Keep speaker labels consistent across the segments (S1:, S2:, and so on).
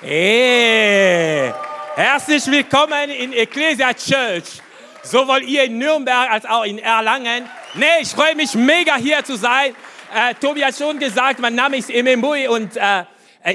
S1: Hey, herzlich willkommen in Ecclesia Church. Sowohl ihr in Nürnberg als auch in Erlangen. Nee, ich freue mich mega hier zu sein. Äh, Tobi hat schon gesagt, mein Name ist Emembui und äh,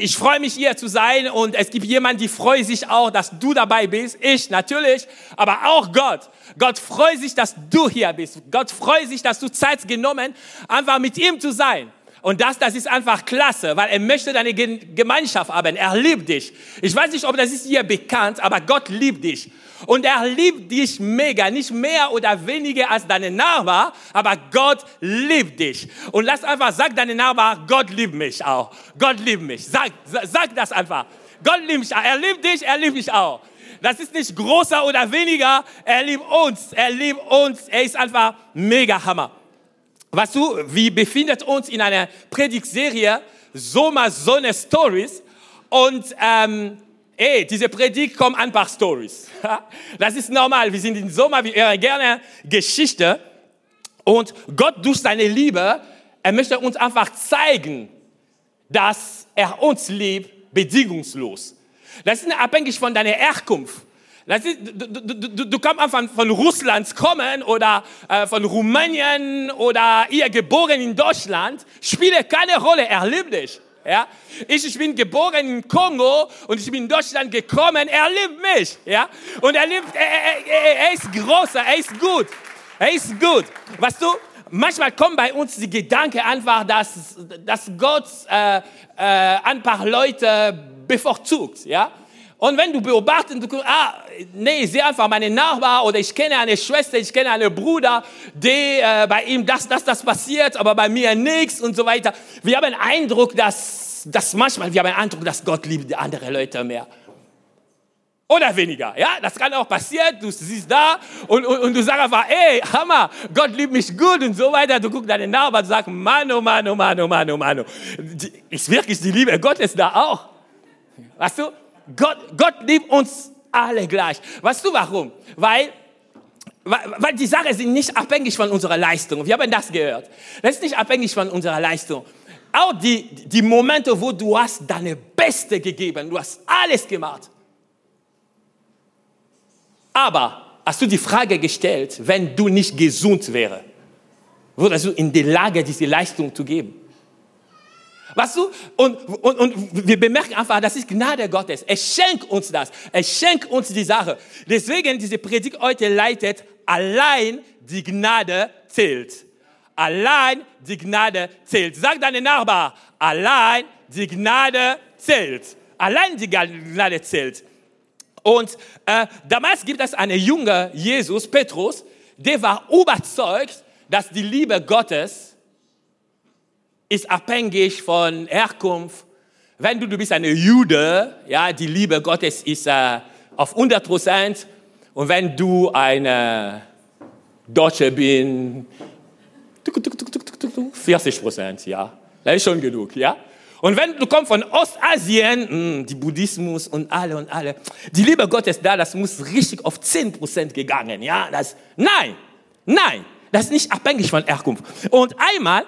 S1: ich freue mich hier zu sein und es gibt jemanden, die freut sich auch, dass du dabei bist. Ich natürlich, aber auch Gott. Gott freut sich, dass du hier bist. Gott freut sich, dass du Zeit genommen, einfach mit ihm zu sein. Und das, das ist einfach klasse, weil er möchte deine Gemeinschaft haben. Er liebt dich. Ich weiß nicht, ob das ist dir bekannt, aber Gott liebt dich. Und er liebt dich mega, nicht mehr oder weniger als deine Nachbar, aber Gott liebt dich. Und lass einfach, sag deine Nachbar, Gott liebt mich auch. Gott liebt mich. Sag, sag das einfach. Gott liebt mich. Er liebt dich, er liebt mich auch. Das ist nicht größer oder weniger. Er liebt uns. Er liebt uns. Er ist einfach mega Hammer. Weißt du, wir befinden uns in einer Predigtserie Sommer Sonne Stories und ähm, ey, diese Predigt kommt ein paar Stories. Das ist normal. Wir sind im Sommer, wir hören gerne Geschichte und Gott durch seine Liebe, er möchte uns einfach zeigen, dass er uns liebt, bedingungslos. Das ist abhängig von deiner Herkunft. Du, du, du, du kannst einfach von Russland kommen oder äh, von Rumänien oder ihr geboren in Deutschland, spielt keine Rolle, er liebt dich. Ja? Ich, ich bin geboren in Kongo und ich bin in Deutschland gekommen, er liebt mich. Ja? Und er liebt, er, er, er ist groß, er ist gut. Er ist gut. Weißt du, manchmal kommen bei uns die Gedanken einfach, dass, dass Gott äh, äh, ein paar Leute bevorzugt. Ja? Und wenn du beobachtest, du ah, nee, ich sehe einfach meine Nachbar oder ich kenne eine Schwester, ich kenne einen Bruder, der äh, bei ihm das, das, das passiert, aber bei mir nichts und so weiter. Wir haben den Eindruck, dass, dass manchmal, wir haben den Eindruck, dass Gott liebt die anderen Leute mehr. Oder weniger, ja, das kann auch passieren, du siehst da und, und, und du sagst einfach, ey, Hammer, Gott liebt mich gut und so weiter. Du guckst deinen Nachbarn und sagst, Mann, oh Mann, oh Mann, oh Mann, oh. Ist wirklich die Liebe Gottes da auch? Weißt du? Gott, Gott liebt uns alle gleich. Weißt du warum? Weil, weil die Sachen sind nicht abhängig von unserer Leistung. Wir haben das gehört. Das ist nicht abhängig von unserer Leistung. Auch die, die Momente, wo du hast deine Beste gegeben, du hast alles gemacht. Aber hast du die Frage gestellt, wenn du nicht gesund wäre, würdest du in der Lage, diese Leistung zu geben? Weißt du? Und, und, und wir bemerken einfach, das ist Gnade Gottes. Er schenkt uns das. Er schenkt uns die Sache. Deswegen diese Predigt heute leitet, allein die Gnade zählt. Allein die Gnade zählt. Sag deine Nachbar, allein die Gnade zählt. Allein die Gnade zählt. Und äh, damals gibt es einen jungen Jesus, Petrus, der war überzeugt, dass die Liebe Gottes ist abhängig von Herkunft. Wenn du, du bist eine Jude, ja, die Liebe Gottes ist äh, auf 100 Prozent. Und wenn du eine Deutsche bist, 40 Prozent, ja. Das ist schon genug, ja. Und wenn du kommst von Ostasien, hm, die Buddhismus und alle und alle, die Liebe Gottes da, das muss richtig auf 10 Prozent gegangen, ja. Das, nein, nein, das ist nicht abhängig von Herkunft. Und einmal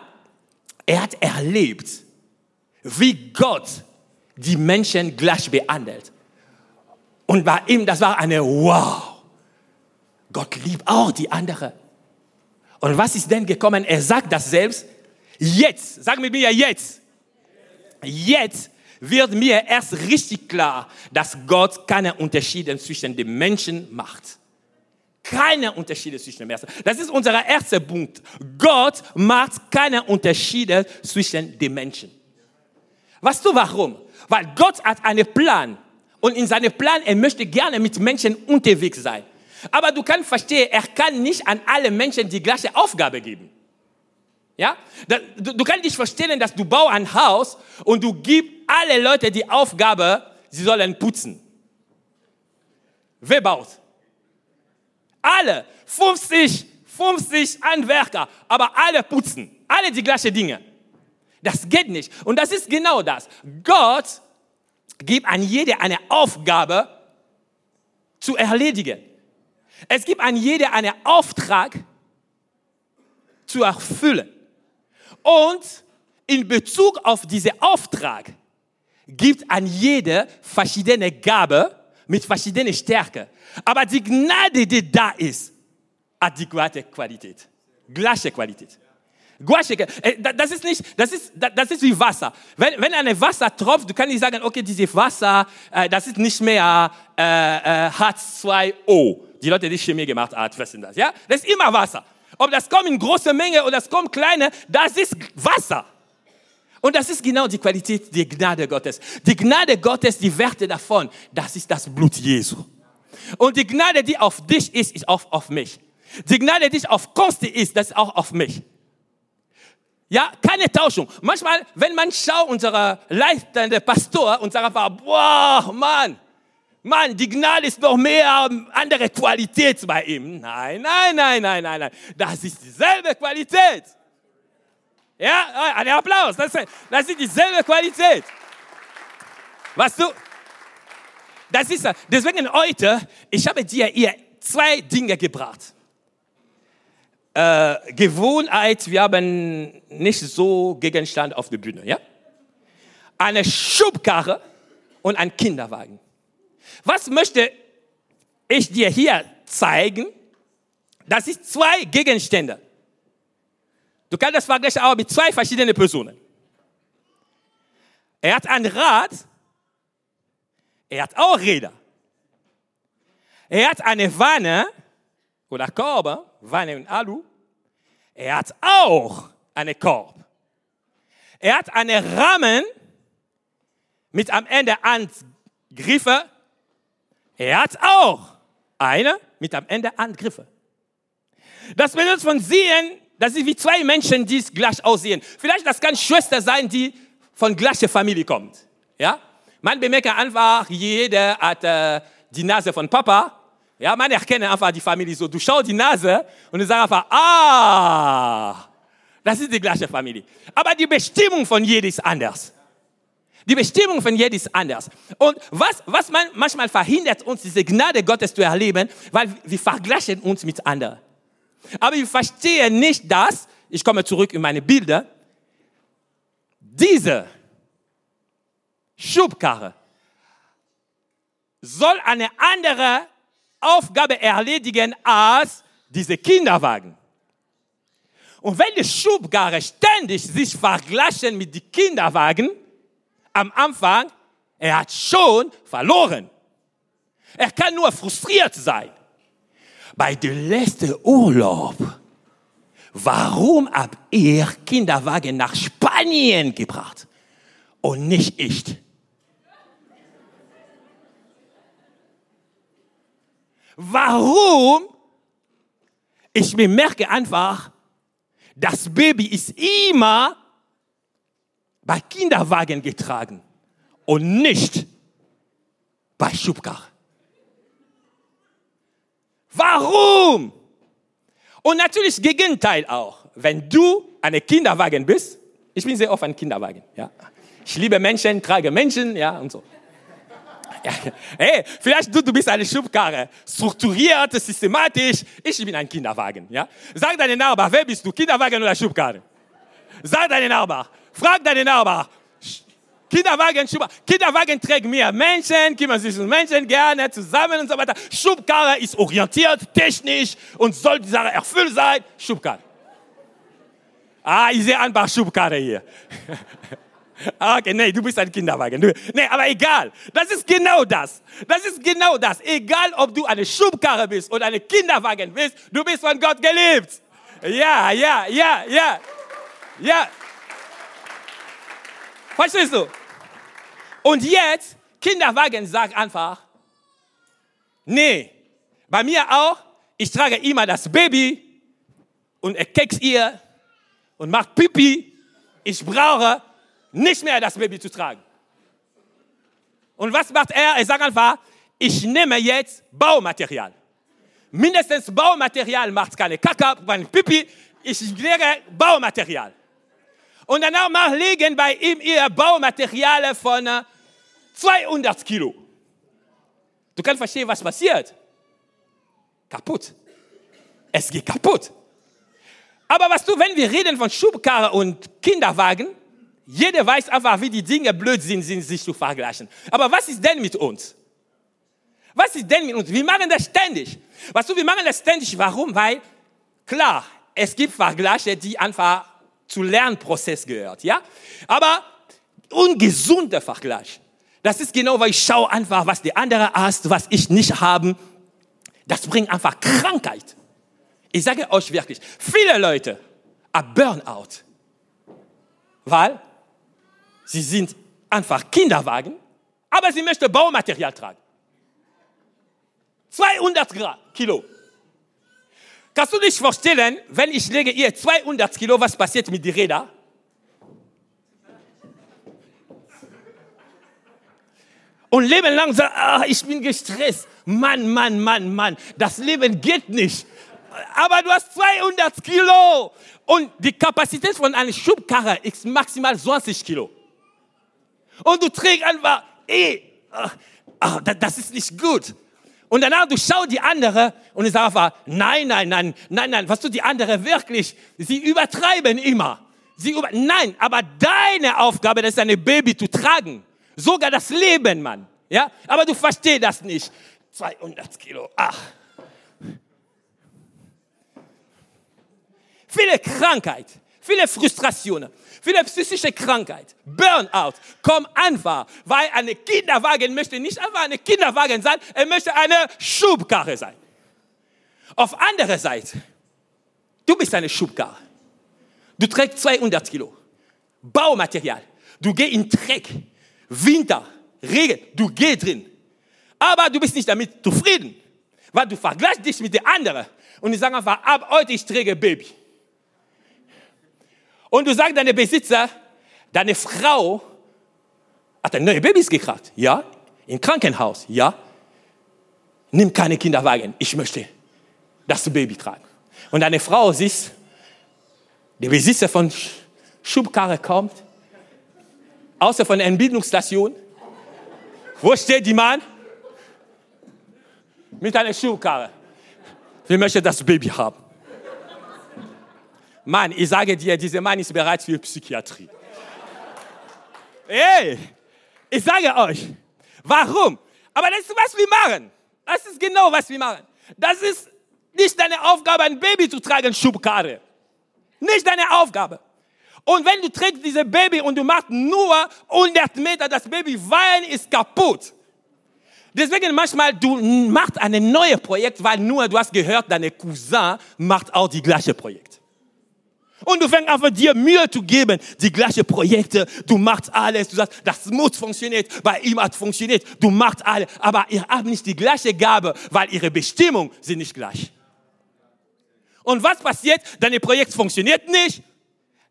S1: er hat erlebt, wie Gott die Menschen gleich behandelt. Und bei ihm, das war eine Wow. Gott liebt auch die andere. Und was ist denn gekommen? Er sagt das selbst. Jetzt, sag mit mir jetzt. Jetzt wird mir erst richtig klar, dass Gott keine Unterschiede zwischen den Menschen macht keine Unterschiede zwischen den Menschen. Das ist unser erster Punkt. Gott macht keine Unterschiede zwischen den Menschen. Weißt du warum? Weil Gott hat einen Plan. Und in seinem Plan, er möchte gerne mit Menschen unterwegs sein. Aber du kannst verstehen, er kann nicht an alle Menschen die gleiche Aufgabe geben. Ja? Du, du kannst nicht verstehen, dass du baust ein Haus und du gibst alle Leute die Aufgabe, sie sollen putzen. Wer baut? Alle 50, 50 Handwerker, aber alle putzen, alle die gleichen Dinge. Das geht nicht. Und das ist genau das. Gott gibt an jede eine Aufgabe zu erledigen. Es gibt an jede einen Auftrag zu erfüllen. Und in Bezug auf diesen Auftrag gibt an jede verschiedene Gabe mit verschiedener Stärke. Aber die Gnade, die da ist, gleiche Qualität. Gleiche Qualität. Äh, das ist nicht, das ist, das ist wie Wasser. Wenn, wenn ein Wasser tropft, du kannst nicht sagen, okay, dieses Wasser, äh, das ist nicht mehr äh, äh, H2O. Die Leute, die Chemie gemacht haben, wissen das, ja? Das ist immer Wasser. Ob das kommt in große Menge oder das kommt kleine, das ist Wasser. Und das ist genau die Qualität der Gnade Gottes. Die Gnade Gottes, die Werte davon, das ist das Blut Jesu. Und die Gnade, die auf dich ist, ist auch auf mich. Die Gnade, die auf Konsti ist, das ist auch auf mich. Ja, keine Tauschung. Manchmal, wenn man schaut, unser leitender Pastor sagt einfach, boah, Mann, Mann, die Gnade ist noch mehr andere Qualität bei ihm. Nein, nein, nein, nein, nein, nein. Das ist dieselbe Qualität. Ja, ein Applaus. Das ist, das ist dieselbe Qualität. Was du? Das ist, deswegen heute, ich habe dir hier zwei Dinge gebracht äh, Gewohnheit, wir haben nicht so Gegenstand auf der Bühne, ja? Eine Schubkarre und ein Kinderwagen. Was möchte ich dir hier zeigen? Das ist zwei Gegenstände. Du kannst das vergleichen auch mit zwei verschiedenen Personen. Er hat ein Rad, er hat auch Räder. Er hat eine Wanne oder Korbe, Weine und Alu. Er hat auch eine Korb. Er hat eine Rahmen mit am Ende Handgriffe. Er hat auch eine mit am Ende Handgriffe. Das benutzt von sehen, das ist wie zwei Menschen, die gleich aussehen. Vielleicht das kann Schwester sein, die von gleicher Familie kommt. Ja? Man bemerkt einfach, jeder hat äh, die Nase von Papa ja, man erkennt einfach die Familie so. Du schaust die Nase und du sagst einfach, ah, das ist die gleiche Familie. Aber die Bestimmung von jedem ist anders. Die Bestimmung von jedem ist anders. Und was, was man manchmal verhindert uns, diese Gnade Gottes zu erleben, weil wir vergleichen uns mit anderen. Aber wir verstehen nicht dass, ich komme zurück in meine Bilder, diese Schubkarre soll eine andere Aufgabe erledigen als diese Kinderwagen. Und wenn die Schubkarre ständig sich vergleichen mit den Kinderwagen, am Anfang, er hat schon verloren. Er kann nur frustriert sein. Bei dem letzten Urlaub, warum hat er Kinderwagen nach Spanien gebracht und nicht ich? Warum? Ich bemerke einfach, das Baby ist immer bei Kinderwagen getragen und nicht bei Schubkarre. Warum? Und natürlich Gegenteil auch. Wenn du eine Kinderwagen bist, ich bin sehr oft ein Kinderwagen, ja. Ich liebe Menschen, trage Menschen, ja, und so. Hey, vielleicht du, du bist eine Schubkarre, strukturiert, systematisch. Ich bin ein Kinderwagen. Ja? Sag deinen Nachbar, wer bist du, Kinderwagen oder Schubkarre? Sag deinen Nachbar, frag deinen Nachbar. Kinderwagen, Schubkarre. Kinderwagen trägt mehr Menschen, kümmern sich um Menschen gerne zusammen und so weiter. Schubkarre ist orientiert, technisch und soll die Sache erfüllt sein. Schubkarre. Ah, ich sehe ein paar Schubkarre hier. Ah, okay, nee, du bist ein Kinderwagen. Du, nee, aber egal. Das ist genau das. Das ist genau das. Egal, ob du eine Schubkarre bist oder eine Kinderwagen bist, du bist von Gott geliebt. Ja, ja, ja, ja. Ja. Verstehst du? Und jetzt, Kinderwagen sagt einfach, nee, bei mir auch, ich trage immer das Baby und er keks ihr und macht Pipi. Ich brauche nicht mehr das Baby zu tragen. Und was macht er? Er sagt einfach, ich nehme jetzt Baumaterial. Mindestens Baumaterial macht keine Kacke, keine Pipi. Ich lege Baumaterial. Und danach liegen bei ihm ihr Baumaterial von 200 äh, Kilo. Du kannst verstehen, was passiert. Kaputt. Es geht kaputt. Aber was du, wenn wir reden von Schubkarre und Kinderwagen, Jeder weiß einfach, wie die Dinge blöd sind, sind sich zu vergleichen. Aber was ist denn mit uns? Was ist denn mit uns? Wir machen das ständig. Weißt du, wir machen das ständig. Warum? Weil, klar, es gibt Vergleiche, die einfach zu Lernprozess gehört, ja? Aber ungesunder Vergleich. Das ist genau, weil ich schaue einfach, was der andere hast, was ich nicht habe. Das bringt einfach Krankheit. Ich sage euch wirklich, viele Leute haben Burnout, weil sie sind einfach Kinderwagen, aber sie möchten Baumaterial tragen. 200 Kilo. Kannst du dich vorstellen, wenn ich lege ihr 200 Kilo, was passiert mit den Rädern? Und Leben lang sagt, ah, ich bin gestresst. Mann, Mann, Mann, Mann, das Leben geht nicht. Aber du hast 200 Kilo und die Kapazität von einer Schubkarre ist maximal 20 Kilo. Und du trägst einfach, ey, ach, das ist nicht gut. Und danach, du schaust die andere und ich sage einfach, nein, nein, nein, nein, nein, was tut die andere wirklich? Sie übertreiben immer. Sie über, nein, aber deine Aufgabe, das ist ein Baby zu tragen. Sogar das Leben, Mann. Ja? Aber du verstehst das nicht. 200 Kilo, ach. Viele Krankheit, viele Frustrationen, viele psychische Krankheit, Burnout kommen einfach, weil ein Kinderwagen möchte nicht einfach ein Kinderwagen sein, er möchte eine Schubkarre sein. Auf andere Seite, du bist eine Schubkarre. Du trägst 200 Kilo. Baumaterial. Du gehst in Dreck. Winter, Regen, du gehst drin. Aber du bist nicht damit zufrieden, weil du vergleichst dich mit den anderen. Und die sagen einfach, ab heute ich träge Baby. Und du sagst deinem Besitzer, deine Frau hat ein neues Babys gekriegt. Ja, im Krankenhaus. Ja, nimm keine Kinderwagen. Ich möchte das Baby tragen. Und deine Frau siehst, der Besitzer von Schubkarre kommt, außer von der Entbindungsstation. Wo steht die Mann? Mit einer Schubkarre. Wir möchten das Baby haben. Mann, ich sage dir, dieser Mann ist bereit für Psychiatrie. Hey, ich sage euch, warum? Aber das ist, was wir machen. Das ist genau, was wir machen. Das ist nicht deine Aufgabe, ein Baby zu tragen, Schubkarre. Nicht deine Aufgabe. Und wenn du trägst dieses Baby und du machst nur 100 Meter, das Baby weinen ist kaputt. Deswegen manchmal, du machst ein neues Projekt, weil nur du hast gehört, deine Cousin macht auch die gleiche Projekt. Und du fängst einfach dir Mühe zu geben, die gleiche Projekte, du machst alles, du sagst, das muss funktionieren, bei ihm hat funktioniert, du machst alles, aber ihr habt nicht die gleiche Gabe, weil ihre Bestimmung sind nicht gleich. Und was passiert? Dein Projekt funktioniert nicht,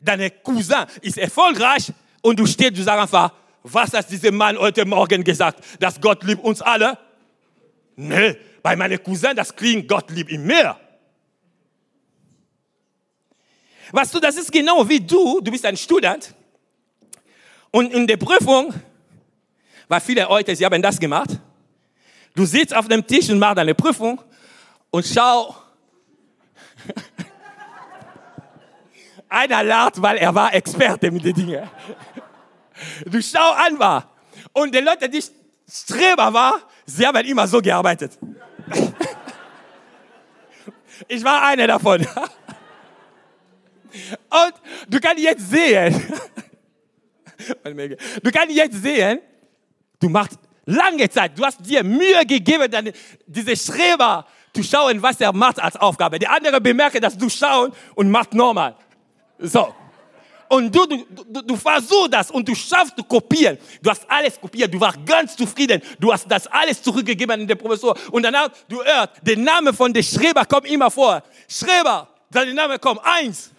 S1: dein Cousin ist erfolgreich und du stehst, du sagst einfach, was hat dieser Mann heute Morgen gesagt, dass Gott liebt uns alle? Nee, bei meinem Cousin, das klingt, Gott liebt ihn mehr. Weißt du, das ist genau wie du, du bist ein Student und in der Prüfung, weil viele heute, sie haben das gemacht, du sitzt auf dem Tisch und machst eine Prüfung und schau, einer lacht, weil er war Experte mit den Dingen. Du schau an war. Und die Leute, die Streber war, sie haben immer so gearbeitet. Ich war einer davon. Und du kannst jetzt sehen, du kannst jetzt sehen, du machst lange Zeit, du hast dir Mühe gegeben, deine, diese Schreiber zu schauen, was er macht als Aufgabe. Die andere bemerken, dass du schauen und macht normal. So. Und du, du, du, du versuchst das und du schaffst zu kopieren. Du hast alles kopiert, du warst ganz zufrieden. Du hast das alles zurückgegeben an den Professor. Und danach, du hörst, der Name von der Schreiber kommt immer vor. Schreiber, sein Name kommt eins.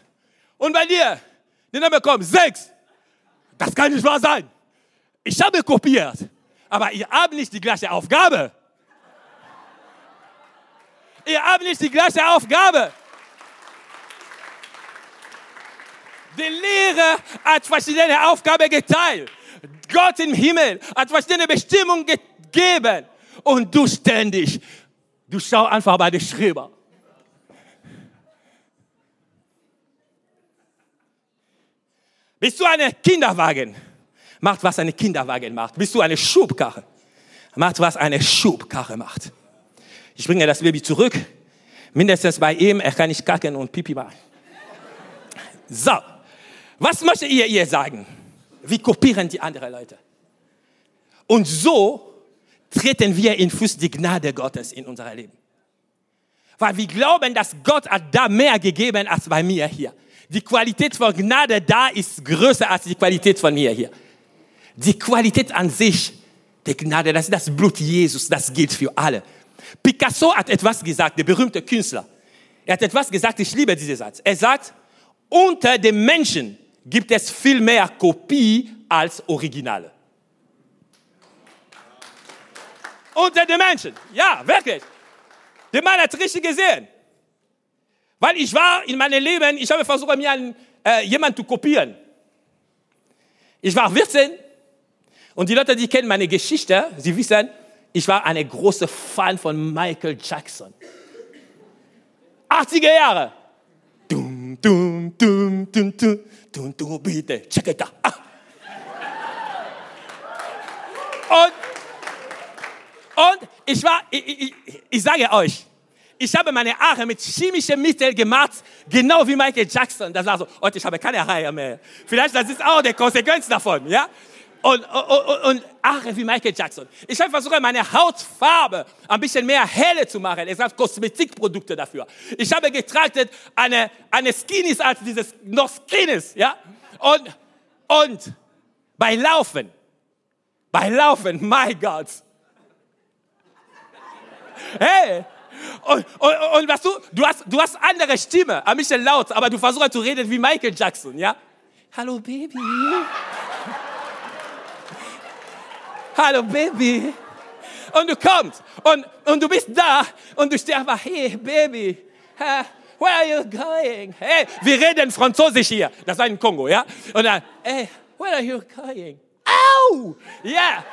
S1: Und bei dir, der Name kommt sechs. Das kann nicht wahr sein. Ich habe kopiert, aber ihr habt nicht die gleiche Aufgabe. Ihr habt nicht die gleiche Aufgabe. Die Lehre hat verschiedene Aufgaben geteilt. Gott im Himmel hat verschiedene Bestimmungen gegeben. Und du ständig, du schau einfach bei den Schreiber. Bist du ein Kinderwagen? Macht, was ein Kinderwagen macht. Bist du eine Schubkarre? Macht, was eine Schubkarre macht. Ich bringe das Baby zurück. Mindestens bei ihm, er kann nicht kacken und pipi machen. So, was möchtet ihr ihr sagen? Wir kopieren die anderen Leute. Und so treten wir in Fuß die Gnade Gottes in unser Leben. Weil wir glauben, dass Gott hat da mehr gegeben als bei mir hier. Die Qualität von Gnade da ist größer als die Qualität von mir hier. Die Qualität an sich der Gnade, das ist das Blut Jesus, das gilt für alle. Picasso hat etwas gesagt, der berühmte Künstler. Er hat etwas gesagt, ich liebe diesen Satz. Er sagt, unter den Menschen gibt es viel mehr Kopie als Originale. Unter den Menschen, ja, wirklich. Der Mann hat richtig gesehen. Weil ich war in meinem Leben, ich habe versucht, mir äh, jemanden zu kopieren. Ich war 14 und die Leute, die kennen meine Geschichte, sie wissen, ich war eine große Fan von Michael Jackson. 80er Jahre. Dum, dum, dum, dum, dum, dum, dum, bitte, check it out. Und, und ich war, ich, ich, ich sage euch, ich habe meine Haare mit chemischen Mitteln gemacht, genau wie Michael Jackson. Das war so, und ich habe keine Haare mehr. Vielleicht das ist auch die Konsequenz davon, ja? Und, und, und Haare wie Michael Jackson. Ich habe versucht, meine Hautfarbe ein bisschen mehr helle zu machen. Es gab Kosmetikprodukte dafür. Ich habe getragen eine, eine Skinnies als dieses noch Skinnies, ja? Und, und bei Laufen, bei Laufen, mein Gott. Hey, und, und, und was du, du hast, du hast andere Stimme, ein bisschen laut, aber du versuchst zu reden wie Michael Jackson, ja? Hallo Baby. Hallo Baby. Und du kommst und, und du bist da und du stehst einfach, hey Baby, where are you going? Hey, wir reden Französisch hier. Das war in Kongo, ja? Und dann, hey, where are you going? Au! Yeah.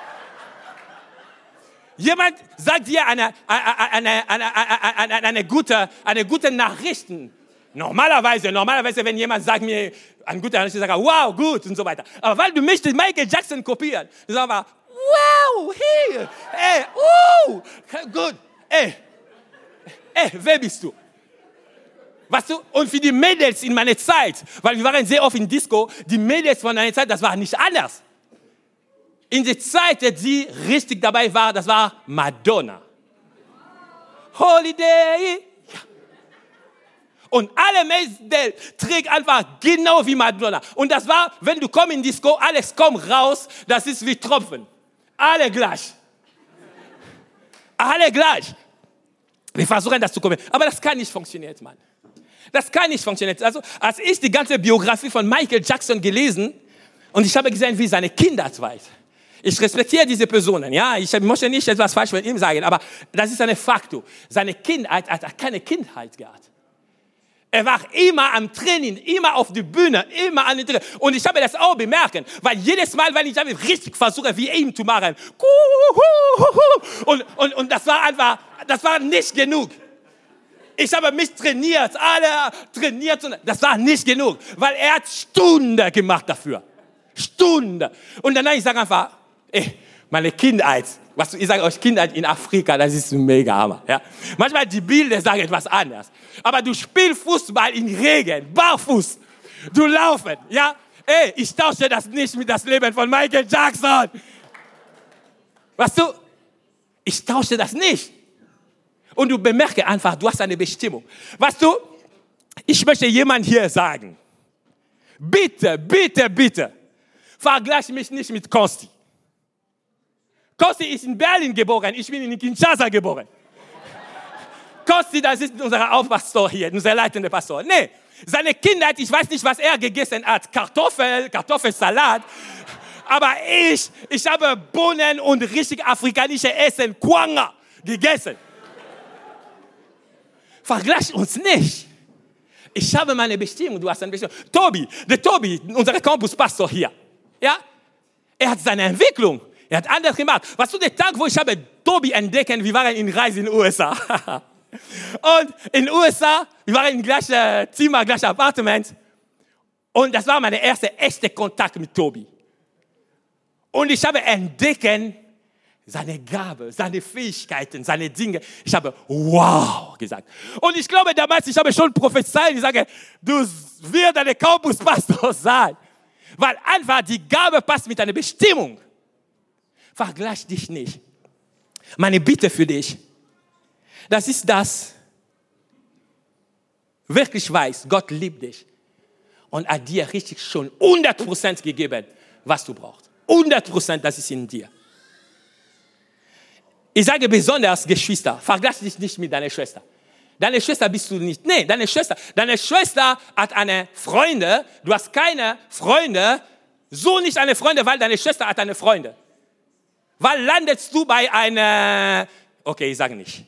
S1: Jemand sagt dir eine, eine, eine, eine, gute, eine gute Nachrichten. Normalerweise, normalerweise, wenn jemand sagt mir eine gute Nachricht, sage ich, wow, gut und so weiter. Aber weil du möchtest Michael Jackson kopieren, sagst aber, wow, hier, ey, uh, gut, ey, ey, wer bist du? Weißt du, und für die Mädels in meiner Zeit, weil wir waren sehr oft in Disco, die Mädels von meiner Zeit, das war nicht anders in der Zeit, die richtig dabei war, das war Madonna. Holiday. Ja. Und alle Mädels trägt einfach genau wie Madonna. Und das war, wenn du kommst in Disco, alles kommt raus, das ist wie Tropfen. Alle gleich. Alle gleich. Wir versuchen das zu kommen. Aber das kann nicht funktionieren, Mann. Das kann nicht funktionieren. Also, als ich die ganze Biografie von Michael Jackson gelesen und ich habe gesehen, wie seine Kindheit war. Ich respektiere diese Personen, ja. Ich möchte nicht etwas falsch mit ihm sagen, aber das ist ein Faktum. Seine Kindheit hat keine Kindheit gehabt. Er war immer am Training, immer auf der Bühne, immer an den Training. Und ich habe das auch bemerkt, weil jedes Mal, wenn ich richtig versuche, wie ihm zu machen, und, und, und das war einfach, das war nicht genug. Ich habe mich trainiert, alle trainiert, das war nicht genug, weil er hat Stunden gemacht dafür. Stunden. Und danach ich sage einfach, Ey, meine Kindheit, was ich sage euch, Kindheit in Afrika, das ist mega Hammer. Ja? Manchmal die Bilder sagen etwas anderes. Aber du spielst Fußball in Regen, barfuß. Du laufen, ja? Ey, ich tausche das nicht mit das Leben von Michael Jackson. Weißt du, ich tausche das nicht. Und du bemerke einfach, du hast eine Bestimmung. Weißt du, ich möchte jemand hier sagen, bitte, bitte, bitte, vergleich mich nicht mit Konsti. Kosti ist in Berlin geboren, ich bin in Kinshasa geboren. Kosti, das ist unser Aufpastor hier, unser leitender Pastor. Nee, seine Kindheit, ich weiß nicht, was er gegessen hat. Kartoffel, Kartoffelsalat. Aber ich, ich habe Bohnen und richtig afrikanische Essen, Kwanga, gegessen. Vergleich uns nicht. Ich habe meine Bestimmung, du hast eine Bestimmung. Tobi, der Tobi, unser Campuspastor hier, ja, er hat seine Entwicklung. Er hat anders gemacht. Was du der Tag, wo ich habe Tobi entdecken, wir waren in Reise in den USA. Und in den USA, wir waren im gleichen Zimmer, gleichen Apartment. Und das war mein erster echter Kontakt mit Tobi. Und ich habe entdecken seine Gabe, seine Fähigkeiten, seine Dinge. Ich habe wow gesagt. Und ich glaube damals, ich habe schon prophezeit, ich sage, du wirst ein Campuspastor sein. Weil einfach die Gabe passt mit deiner Bestimmung. Vergleich dich nicht. Meine Bitte für dich, das ist das, wirklich weiß, Gott liebt dich und hat dir richtig schon 100% gegeben, was du brauchst. 100% das ist in dir. Ich sage besonders Geschwister, vergleich dich nicht mit deiner Schwester. Deine Schwester bist du nicht. Nee, deine Schwester, deine Schwester hat eine Freunde, du hast keine Freunde, so nicht eine Freunde, weil deine Schwester hat eine Freunde. Weil landest du bei einer, okay, ich sage nicht.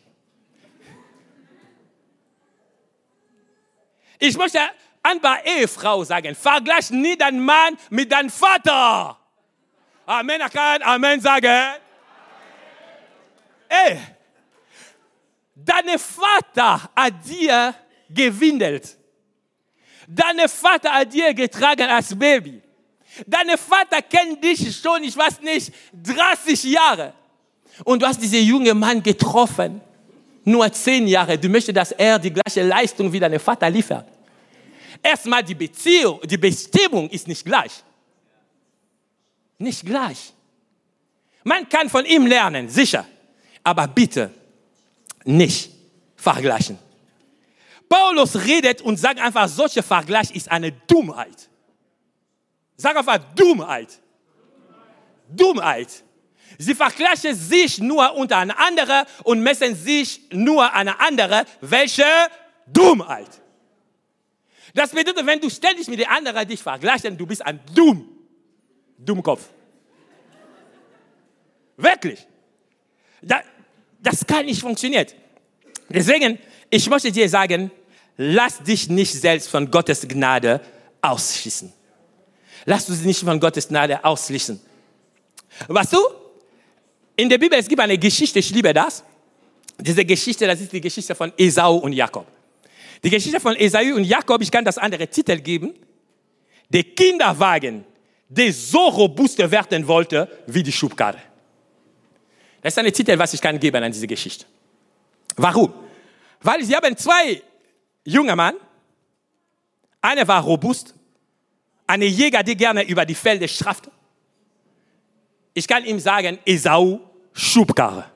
S1: Ich möchte paar Ehefrau sagen, vergleich nie deinen Mann mit deinem Vater. Amen, er kann Amen sagen. Ey, dein Vater hat dir gewindelt. Dein Vater hat dir getragen als Baby. Dein Vater kennt dich schon, ich weiß nicht, 30 Jahre. Und du hast diesen jungen Mann getroffen. Nur 10 Jahre. Du möchtest, dass er die gleiche Leistung wie dein Vater liefert. Erstmal die Beziehung, die Bestimmung ist nicht gleich. Nicht gleich. Man kann von ihm lernen, sicher. Aber bitte nicht vergleichen. Paulus redet und sagt einfach, solcher Vergleich ist eine Dummheit. Sag einfach Dummheit. Dummheit. Sie vergleichen sich nur untereinander und messen sich nur eine andere. Welche Dummheit. Das bedeutet, wenn du ständig mit den anderen dich vergleichst, du bist ein Dumm. Dummkopf. Wirklich. das kann nicht funktionieren. Deswegen, ich möchte dir sagen, lass dich nicht selbst von Gottes Gnade ausschießen. Lass sie nicht von Gottes Gnade ausschließen. Weißt du, in der Bibel, es gibt eine Geschichte, ich liebe das. Diese Geschichte, das ist die Geschichte von Esau und Jakob. Die Geschichte von Esau und Jakob, ich kann das andere Titel geben. Der Kinderwagen, der so robust werden wollte wie die Schubkarre. Das ist ein Titel, was ich kann geben an diese Geschichte. Warum? Weil sie haben zwei junge Mann. Einer war robust, ein Jäger, der gerne über die Felder strafte. Ich kann ihm sagen, Esau, Schubkarre.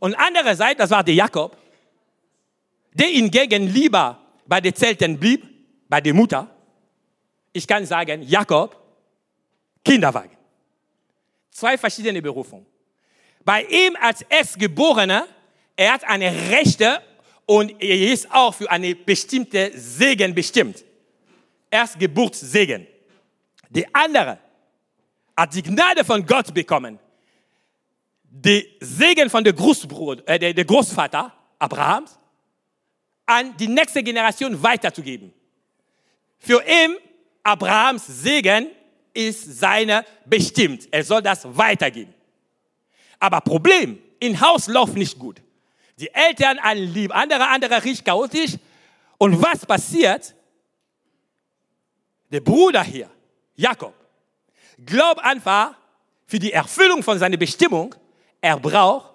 S1: Und andererseits, das war der Jakob, der hingegen lieber bei den Zelten blieb, bei der Mutter. Ich kann sagen, Jakob, Kinderwagen. Zwei verschiedene Berufungen. Bei ihm als Erstgeborener, er hat eine Rechte und er ist auch für eine bestimmte Segen bestimmt. Erstgeburtssegen. Die andere hat die Gnade von Gott bekommen. Die Segen von der, Großbruder, äh, der, der Großvater Abrahams an die nächste Generation weiterzugeben. Für ihn, Abrahams Segen, ist seine bestimmt. Er soll das weitergeben. Aber Problem, im Haus läuft nicht gut. Die Eltern alle lieb, andere, andere riecht chaotisch. Und was passiert? Der Bruder hier, Jakob, glaubt einfach, für die Erfüllung von seiner Bestimmung, er braucht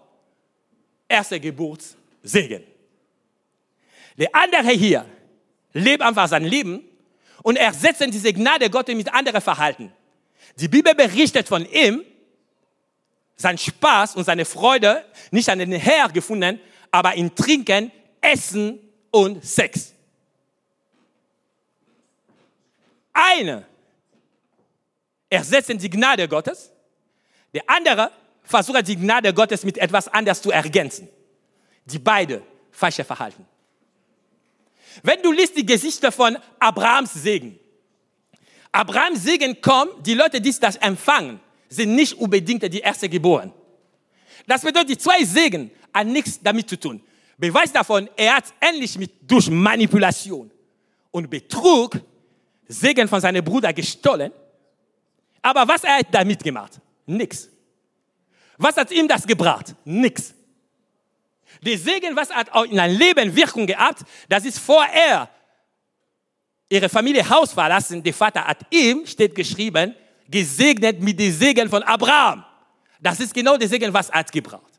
S1: erste Geburtssegen. Der andere hier lebt einfach sein Leben und ersetzt diese Gnade Gottes mit anderen Verhalten. Die Bibel berichtet von ihm, sein Spaß und seine Freude nicht an den Herr gefunden, aber in Trinken, Essen und Sex. Eine ersetzt die Gnade Gottes, der andere versucht die Gnade Gottes mit etwas anderes zu ergänzen. Die beide falsche Verhalten. Wenn du liest die Geschichte von Abrahams Segen, Abrahams Segen kommt, die Leute, die das empfangen, sind nicht unbedingt die erste geboren. Das bedeutet, die zwei Segen haben nichts damit zu tun. Beweis davon, er hat endlich mit, durch Manipulation und Betrug Segen von seinem Bruder gestohlen. Aber was er hat damit gemacht? Nix. Was hat ihm das gebracht? Nix. Der Segen, was hat auch in einem Leben Wirkung gehabt, das ist vorher ihre Familie Haus verlassen, der Vater hat ihm, steht geschrieben, gesegnet mit dem Segen von Abraham. Das ist genau der Segen, was er hat gebraucht.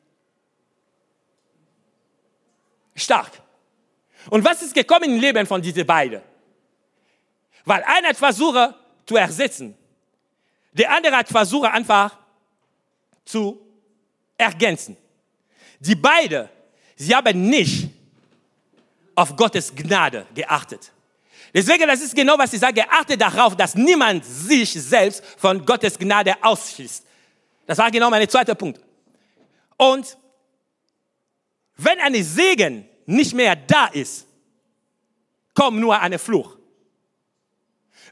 S1: Stark. Und was ist gekommen im Leben von diesen beiden? Weil einer hat versucht zu ersetzen, der andere hat versucht einfach zu ergänzen. Die beiden, sie haben nicht auf Gottes Gnade geachtet. Deswegen, das ist genau, was ich sage, achte darauf, dass niemand sich selbst von Gottes Gnade ausschließt. Das war genau mein zweiter Punkt. Und wenn ein Segen nicht mehr da ist, kommt nur eine Fluch.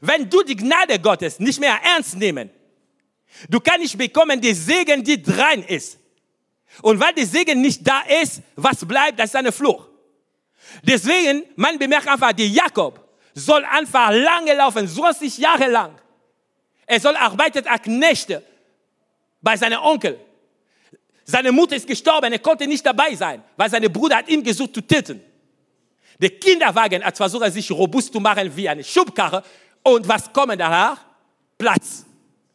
S1: Wenn du die Gnade Gottes nicht mehr ernst nehmen, du kannst nicht bekommen den Segen, die dran ist. Und weil der Segen nicht da ist, was bleibt, das ist eine Fluch. Deswegen, man bemerkt einfach, der Jakob soll einfach lange laufen, 20 Jahre lang. Er soll arbeitet als Knechte bei seinem Onkel. Seine Mutter ist gestorben, er konnte nicht dabei sein, weil sein Bruder hat ihn gesucht zu töten. Der Kinderwagen hat versucht, sich robust zu machen wie eine Schubkarre. Und was kommt danach? Platz,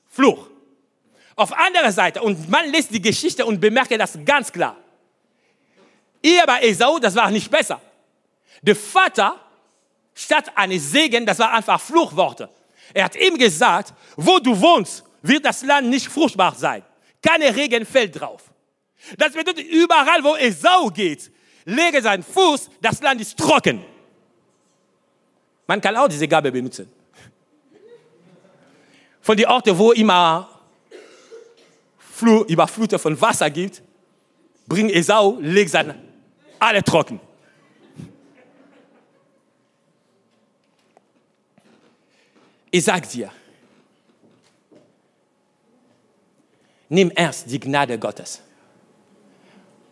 S1: Fluch. Auf anderer Seite, und man liest die Geschichte und bemerkt das ganz klar. Ihr bei Esau, das war nicht besser. Der Vater, statt eines Segen, das war einfach Fluchworte. Er hat ihm gesagt, wo du wohnst, wird das Land nicht fruchtbar sein. Keine Regen fällt drauf. Das bedeutet, überall, wo Esau geht, lege seinen Fuß, das Land ist trocken. Man kann auch diese Gabe benutzen. Von den Orten, wo immer Fl Überfluter von Wasser gibt, bringt Esau, legt sein alle trocken. Ich sag dir, nimm erst die Gnade Gottes.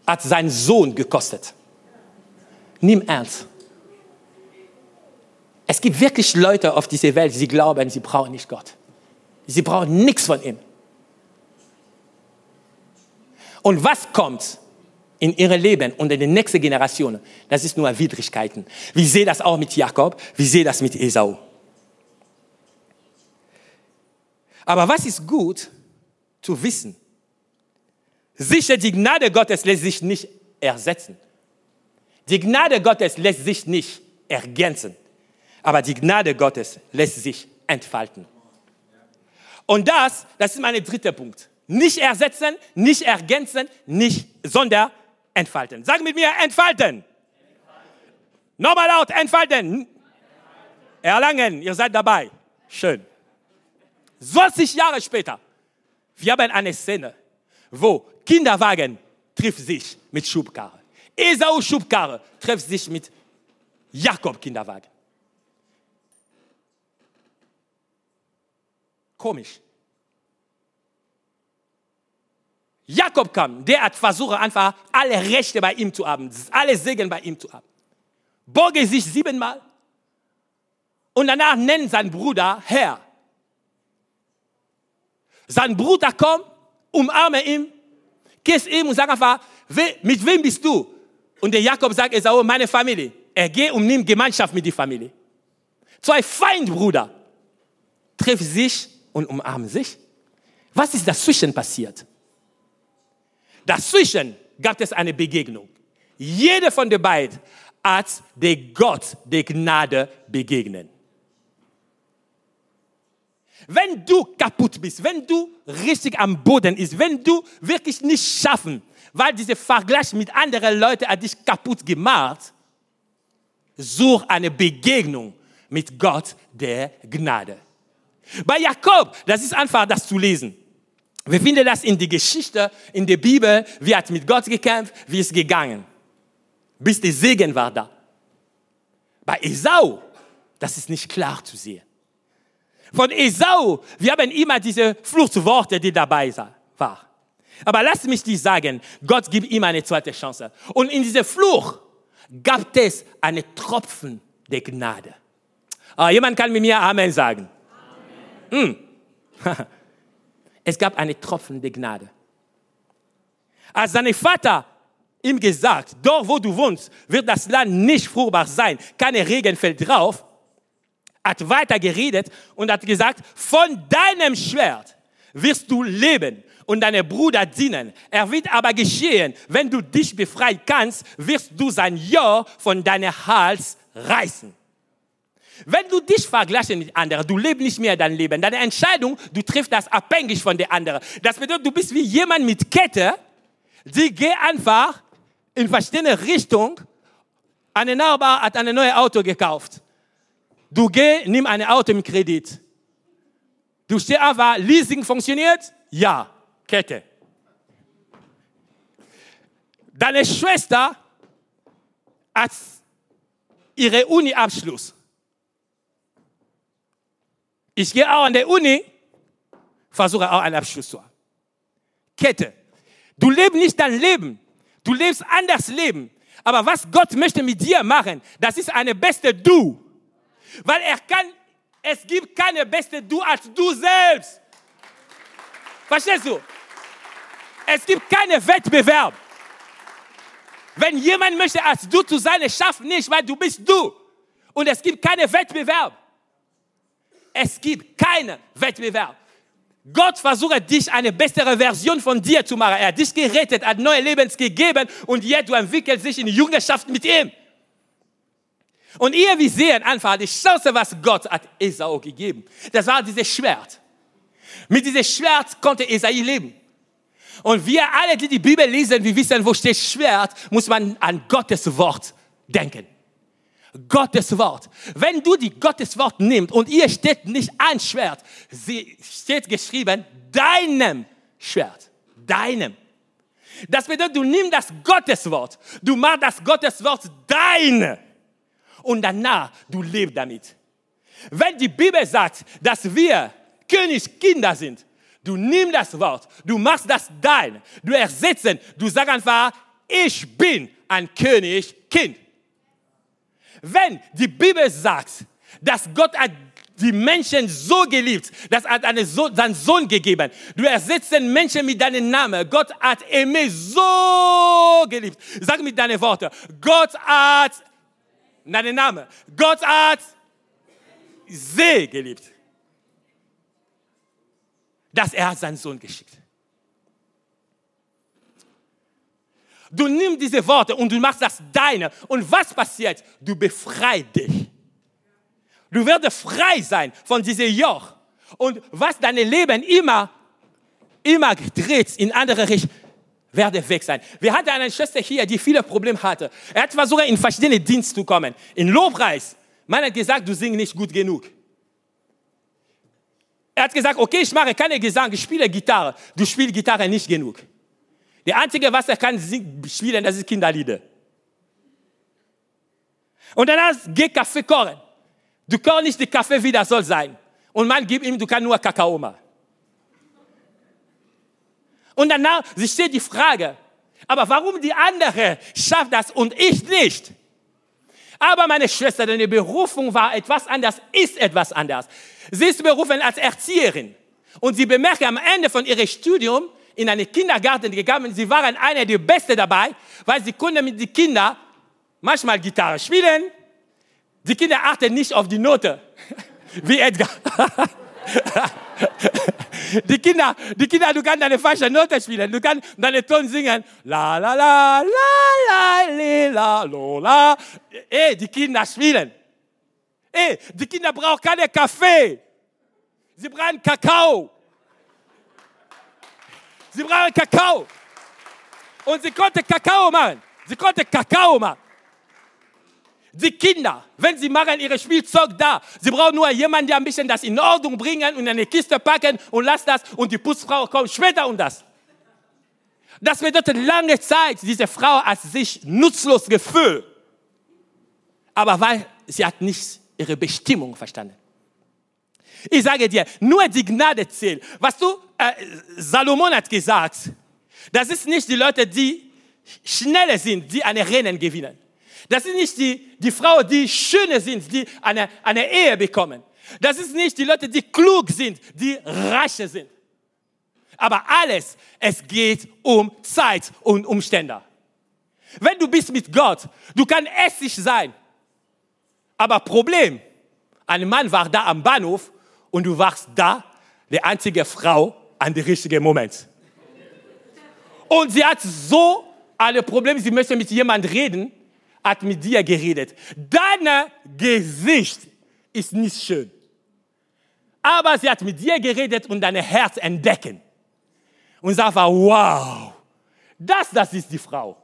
S1: Hat sein Sohn gekostet. Nimm ernst. Es gibt wirklich Leute auf dieser Welt, die glauben, sie brauchen nicht Gott. Sie brauchen nichts von ihm. Und was kommt in ihre Leben und in die nächste Generation? Das ist nur Widrigkeiten. Wir sehen das auch mit Jakob, wir sehen das mit Esau. Aber was ist gut zu wissen? Sicher, die Gnade Gottes lässt sich nicht ersetzen. Die Gnade Gottes lässt sich nicht ergänzen. Aber die Gnade Gottes lässt sich entfalten. Und das, das ist mein dritter Punkt. Nicht ersetzen, nicht ergänzen, nicht, sondern entfalten. Sag mit mir, entfalten. entfalten. Nochmal laut, entfalten. entfalten. Erlangen, ihr seid dabei. Schön. 20 Jahre später, wir haben eine Szene, wo Kinderwagen trifft sich mit Schubkarre. Esau Schubkarre trifft sich mit Jakob Kinderwagen. Komisch. Jakob kam, der hat versucht, einfach alle Rechte bei ihm zu haben, alle Segen bei ihm zu haben. Borge sich siebenmal und danach nennt sein Bruder Herr. Sein Bruder kommt, umarme ihn, kiss ihm und sagt einfach, mit wem bist du? Und der Jakob sagt, Esau, meine Familie. Er geht und nimmt Gemeinschaft mit der Familie. Zwei Feindbrüder treffen sich und umarmen sich. Was ist dazwischen passiert? Dazwischen gab es eine Begegnung. Jeder von den beiden hat der Gott der Gnade begegnet. Wenn du kaputt bist, wenn du richtig am Boden bist, wenn du wirklich nicht schaffen, weil dieser Vergleich mit anderen Leuten hat dich kaputt gemacht, such eine Begegnung mit Gott der Gnade. Bei Jakob, das ist einfach das zu lesen. Wir finden das in der Geschichte, in der Bibel, wie hat mit Gott gekämpft, wie es gegangen. Bis der Segen war da. Bei Esau, das ist nicht klar zu sehen. Von Esau, wir haben immer diese Fluchtworte, die dabei waren. Aber lass mich dir sagen, Gott gibt ihm eine zweite Chance. Und in dieser Flucht gab es einen Tropfen der Gnade. Oh, jemand kann mit mir Amen sagen. Mm. es gab einen Tropfen der Gnade. Als sein Vater ihm gesagt, dort wo du wohnst, wird das Land nicht fruchtbar sein, keine Regen fällt drauf, hat weiter geredet und hat gesagt, von deinem Schwert wirst du leben und deine Bruder dienen. Er wird aber geschehen, wenn du dich befreien kannst, wirst du sein Joch von deinem Hals reißen. Wenn du dich vergleichst mit anderen, du lebst nicht mehr dein Leben. Deine Entscheidung, du triffst das abhängig von den anderen. Das bedeutet, du bist wie jemand mit Kette, die geht einfach in verschiedene Richtungen. Eine Nachbar hat ein neues Auto gekauft. Du geh, nimm ein Auto im Kredit. Du stehst einfach, Leasing funktioniert? Ja, Kette. Deine Schwester hat ihre Uni-Abschluss. Ich gehe auch an der Uni, versuche auch einen Abschluss zu haben. Kette. Du lebst nicht dein Leben. Du lebst anders Leben. Aber was Gott möchte mit dir machen, das ist eine beste Du. Weil er kann, es gibt keine beste Du als du selbst. Verstehst du? Es gibt keinen Wettbewerb. Wenn jemand möchte als du zu sein, es schafft nicht, weil du bist du. Und es gibt keinen Wettbewerb. Es gibt keinen Wettbewerb. Gott versucht dich eine bessere Version von dir zu machen. Er hat dich gerettet, hat neue Lebens gegeben und jetzt du entwickelst dich in Jüngerschaft mit ihm. Und ihr, wir sehen einfach die Chance, was Gott hat Esau gegeben. Das war dieses Schwert. Mit diesem Schwert konnte Esau leben. Und wir alle, die die Bibel lesen, wir wissen, wo steht Schwert, muss man an Gottes Wort denken. Gottes Wort. Wenn du die Gottes Wort nimmst und ihr steht nicht ein Schwert, sie steht geschrieben, deinem Schwert, deinem. Das bedeutet, du nimmst das Gottes Wort, du machst das Gottes Wort deine und danach du lebst damit. Wenn die Bibel sagt, dass wir Königskinder sind, du nimmst das Wort, du machst das dein, du ersetzen, du sagst einfach, ich bin ein Königskind. Wenn die Bibel sagt, dass Gott hat die Menschen so geliebt, dass er hat so seinen Sohn gegeben. Du ersetzt den Menschen mit deinem Namen. Gott hat Aimé so geliebt. Sag mit deinen Worten. Gott hat deinen Namen. Gott hat sehr geliebt. Dass er hat seinen Sohn geschickt. Du nimmst diese Worte und du machst das deine. Und was passiert? Du befreist dich. Du wirst frei sein von diesem Joch. Und was dein Leben immer, immer dreht in andere Richtung, werde weg sein. Wir hatten eine Schwester hier, die viele Probleme hatte. Er hat versucht, in verschiedene Dienste zu kommen. In Lobpreis. Man hat gesagt, du singst nicht gut genug. Er hat gesagt, okay, ich mache keine Gesang, ich spiele Gitarre. Du spielst Gitarre nicht genug. Der einzige, was er kann spielen, das ist Kinderlieder. Und danach geht Kaffee kochen. Du kochst nicht den Kaffee, wie das soll sein. Und man gibt ihm, du kannst nur Kakao machen. Und danach steht die Frage, aber warum die andere schafft das und ich nicht? Aber meine Schwester, deine Berufung war etwas anders, ist etwas anders. Sie ist berufen als Erzieherin. Und sie bemerkt am Ende von ihrem Studium, in einen Kindergarten gegangen. Sie waren einer der Beste dabei, weil sie konnten mit den Kindern manchmal Gitarre spielen. Die Kinder achten nicht auf die Note, wie Edgar. die Kinder, die Kinder, du kannst deine falsche Note spielen, du kannst deinen Ton singen. La la la la la li, la lo la. Ey, die Kinder spielen. Ey, die Kinder brauchen keinen Kaffee. Sie brauchen Kakao. Sie brauchen Kakao. Und sie konnte Kakao machen. Sie konnte Kakao machen. Die Kinder, wenn sie machen ihre Spielzeug da, sie brauchen nur jemanden, der ein bisschen das in Ordnung bringen und in eine Kiste packen und lass das und die Putzfrau kommt später und das. Das bedeutet lange Zeit, diese Frau hat sich nutzlos gefühlt. Aber weil sie hat nicht ihre Bestimmung verstanden. Ich sage dir, nur die Gnade zählt. Was du, äh, Salomon hat gesagt, das ist nicht die Leute, die schneller sind, die eine Rennen gewinnen. Das ist nicht die, die Frau, die schöne sind, die eine, eine Ehe bekommen. Das ist nicht die Leute, die klug sind, die reiche sind. Aber alles, es geht um Zeit und Umstände. Wenn du bist mit Gott, du kannst essig sein. Aber Problem, Ein Mann war da am Bahnhof und du warst da, die einzige Frau an dem richtigen Moment. Und sie hat so alle Probleme, sie möchte mit jemandem reden, hat mit dir geredet. Dein Gesicht ist nicht schön. Aber sie hat mit dir geredet und dein Herz entdecken. Und sagt, wow, das, das ist die Frau.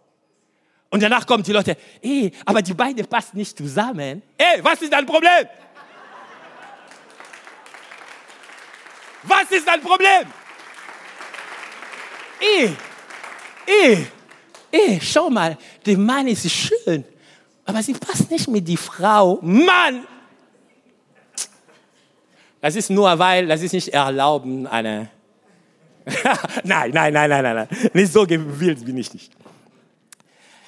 S1: Und danach kommen die Leute, ey, aber die beiden passen nicht zusammen. Ey, was ist dein Problem? Was ist dein Problem? Ey, ey, ey, schau mal, der Mann ist schön, aber sie passt nicht mit die Frau. Mann! Das ist nur, weil, das ist nicht erlauben, eine. nein, nein, nein, nein, nein, nein. Nicht so gewillt bin ich nicht.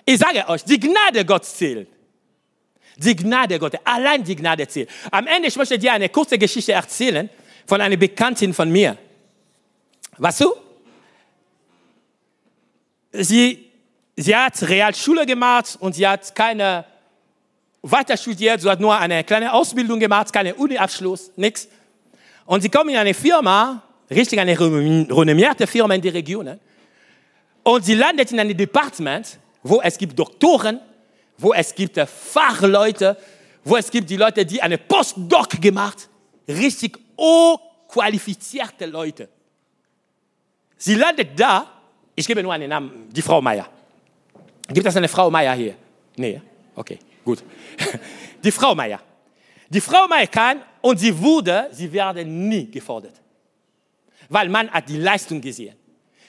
S1: Ich sage euch, die Gnade Gottes zählt. Die Gnade Gottes, allein die Gnade zählt. Am Ende, ich möchte dir eine kurze Geschichte erzählen von einer Bekanntin von mir. Weißt du? Sie, sie hat Realschule gemacht und sie hat keine weiter studiert, sie hat nur eine kleine Ausbildung gemacht, keine Uni-Abschluss, nichts. Und sie kommt in eine Firma, richtig eine renommierte Firma in der Region, und sie landet in einem Departement, wo es gibt Doktoren, wo es gibt Fachleute, wo es gibt die Leute, die eine Postdoc gemacht, richtig hochqualifizierte Leute. Sie landet da, ich gebe nur einen Namen, die Frau Meier. Gibt es eine Frau Meier hier? Nee, okay, gut. Die Frau Meier. Die Frau Meier kann und sie wurde, sie werden nie gefordert. Weil man hat die Leistung gesehen.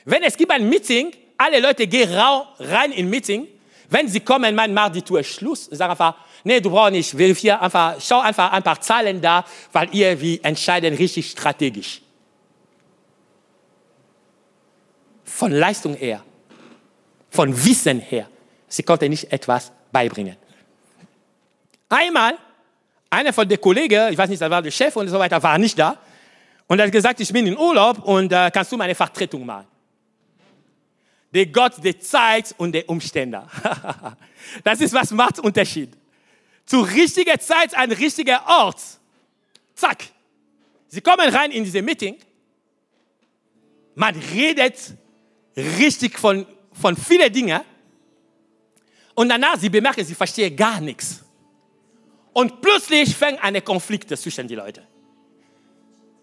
S1: Wenn es gibt ein Meeting, alle Leute gehen rein in Meeting. Wenn sie kommen, man macht die Tour Schluss, sagen einfach, nee, du brauchst nicht verifieren, einfach, schau einfach ein paar Zahlen da, weil ihr wie entscheiden richtig strategisch. Von Leistung her, von Wissen her, sie konnte nicht etwas beibringen. Einmal, einer von den Kollegen, ich weiß nicht, da war der Chef und so weiter, war nicht da und hat gesagt, ich bin in Urlaub und äh, kannst du meine Vertretung machen der Gott der Zeit und der Umstände. das ist, was macht Unterschied. Zu richtiger Zeit ein richtiger Ort. Zack. Sie kommen rein in diese Meeting. Man redet richtig von, von vielen Dingen. Und danach, sie bemerken, sie verstehen gar nichts. Und plötzlich fängt ein Konflikt zwischen den Leuten.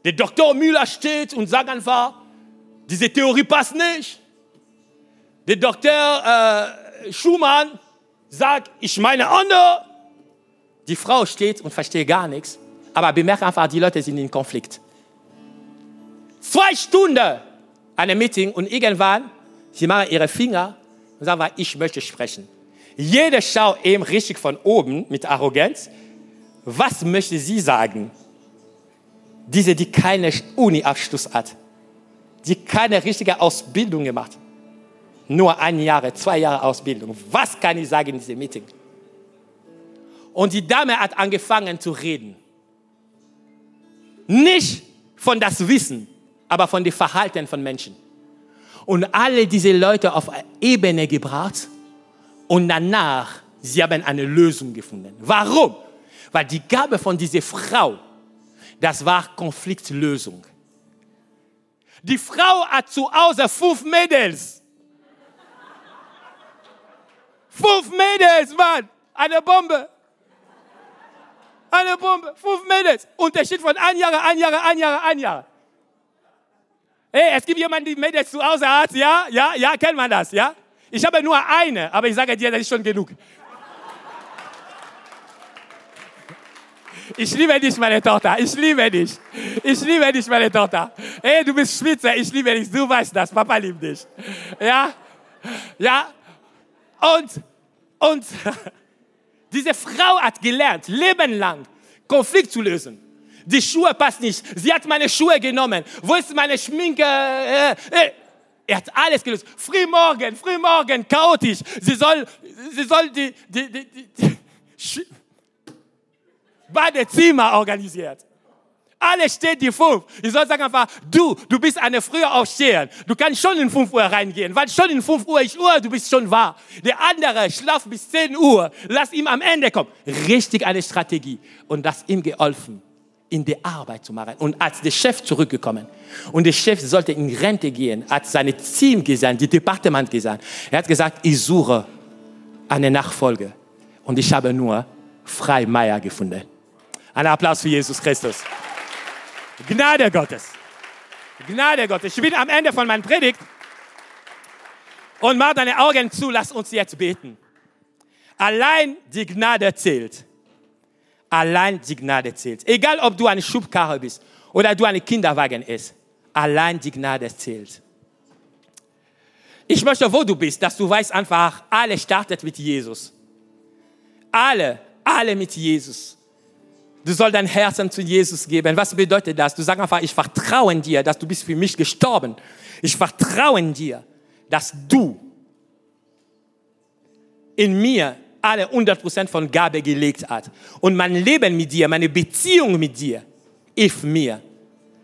S1: Der Dr. Müller steht und sagt einfach, diese Theorie passt nicht. Der Doktor äh, Schumann sagt, ich meine andere. Die Frau steht und versteht gar nichts, aber bemerkt einfach, die Leute sind in Konflikt. Zwei Stunden eine Meeting und irgendwann, sie machen ihre Finger und sagen, ich möchte sprechen. Jeder schaut eben richtig von oben mit Arroganz. Was möchte sie sagen? Diese, die keine Uni-Abschluss hat, die keine richtige Ausbildung gemacht nur ein Jahr, zwei Jahre Ausbildung. Was kann ich sagen in diesem Meeting? Und die Dame hat angefangen zu reden. Nicht von das Wissen, aber von dem Verhalten von Menschen. Und alle diese Leute auf Ebene gebracht und danach, sie haben eine Lösung gefunden. Warum? Weil die Gabe von dieser Frau, das war Konfliktlösung. Die Frau hat zu Hause fünf Mädels. Fünf Mädels, Mann. Eine Bombe. Eine Bombe. Fünf Mädels. Unterschied von ein Jahr, ein Jahr, ein Jahr, ein Jahr. Hey, es gibt jemanden, der Mädels zu Hause hat. Ja, ja, ja, kennt man das, ja? Ich habe nur eine, aber ich sage dir, das ist schon genug. Ich liebe dich, meine Tochter. Ich liebe dich. Ich liebe dich, meine Tochter. Hey, du bist spitze. Ich liebe dich. Du weißt das. Papa liebt dich. Ja? Ja? Und, und diese Frau hat gelernt, lebenlang Konflikt zu lösen. Die Schuhe passen nicht. Sie hat meine Schuhe genommen. Wo ist meine Schminke? Äh, äh. Er hat alles gelöst. Frühmorgen, frühmorgen, chaotisch. Sie soll, sie soll die, die, die, die, die Badezimmer organisiert. Alle stehen die fünf. Ich soll sagen einfach, du, du bist eine frühe Aufsteher. Du kannst schon in 5 Uhr reingehen, weil schon in 5 Uhr ist Uhr, du bist schon wahr. Der andere schlaft bis 10 Uhr. Lass ihm am Ende kommen. Richtig eine Strategie. Und das ihm geholfen in die Arbeit zu machen. Und als der Chef zurückgekommen und der Chef sollte in Rente gehen, hat seine Team gesagt, die Departement gesagt, er hat gesagt, ich suche eine Nachfolge und ich habe nur Freimeier gefunden. Ein Applaus für Jesus Christus. Gnade Gottes. Gnade Gottes. Ich bin am Ende von meiner Predigt und mach deine Augen zu, lass uns jetzt beten. Allein die Gnade zählt. Allein die Gnade zählt. Egal, ob du eine Schubkarre bist oder du ein Kinderwagen ist. Allein die Gnade zählt. Ich möchte, wo du bist, dass du weißt einfach, alle startet mit Jesus. Alle, alle mit Jesus. Du sollst dein Herzen zu Jesus geben. Was bedeutet das? Du sagst einfach, ich vertraue dir, dass du bist für mich gestorben. Ich vertraue dir, dass du in mir alle 100% von Gabe gelegt hat. Und mein Leben mit dir, meine Beziehung mit dir, hilft mir,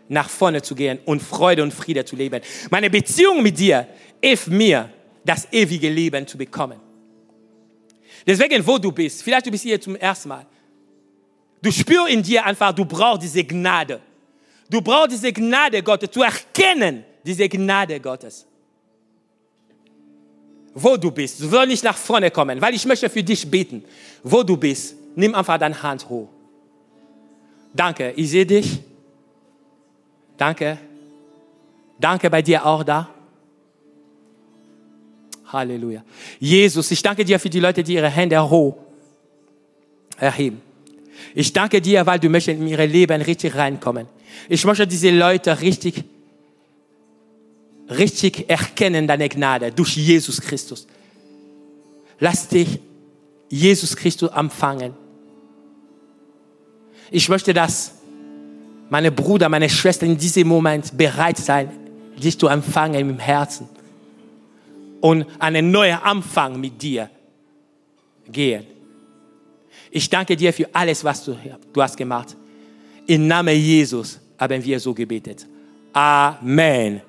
S1: nach vorne zu gehen und Freude und Friede zu leben. Meine Beziehung mit dir hilft mir, das ewige Leben zu bekommen. Deswegen, wo du bist, vielleicht du bist hier zum ersten Mal, du spürst in dir einfach, du brauchst diese Gnade. Du brauchst diese Gnade Gottes, zu erkennen, diese Gnade Gottes wo du bist. Du sollst nicht nach vorne kommen, weil ich möchte für dich beten. Wo du bist, nimm einfach deine Hand hoch. Danke, ich sehe dich. Danke. Danke bei dir auch da. Halleluja. Jesus, ich danke dir für die Leute, die ihre Hände hoch erheben. Ich danke dir, weil du möchtest in ihre Leben richtig reinkommen. Ich möchte diese Leute richtig richtig erkennen deine Gnade durch Jesus Christus. Lass dich Jesus Christus empfangen. Ich möchte, dass meine Bruder, meine Schwester in diesem Moment bereit sein, dich zu empfangen im Herzen und einen neuen Anfang mit dir gehen. Ich danke dir für alles, was du, du hast gemacht. Im Namen Jesus haben wir so gebetet. Amen.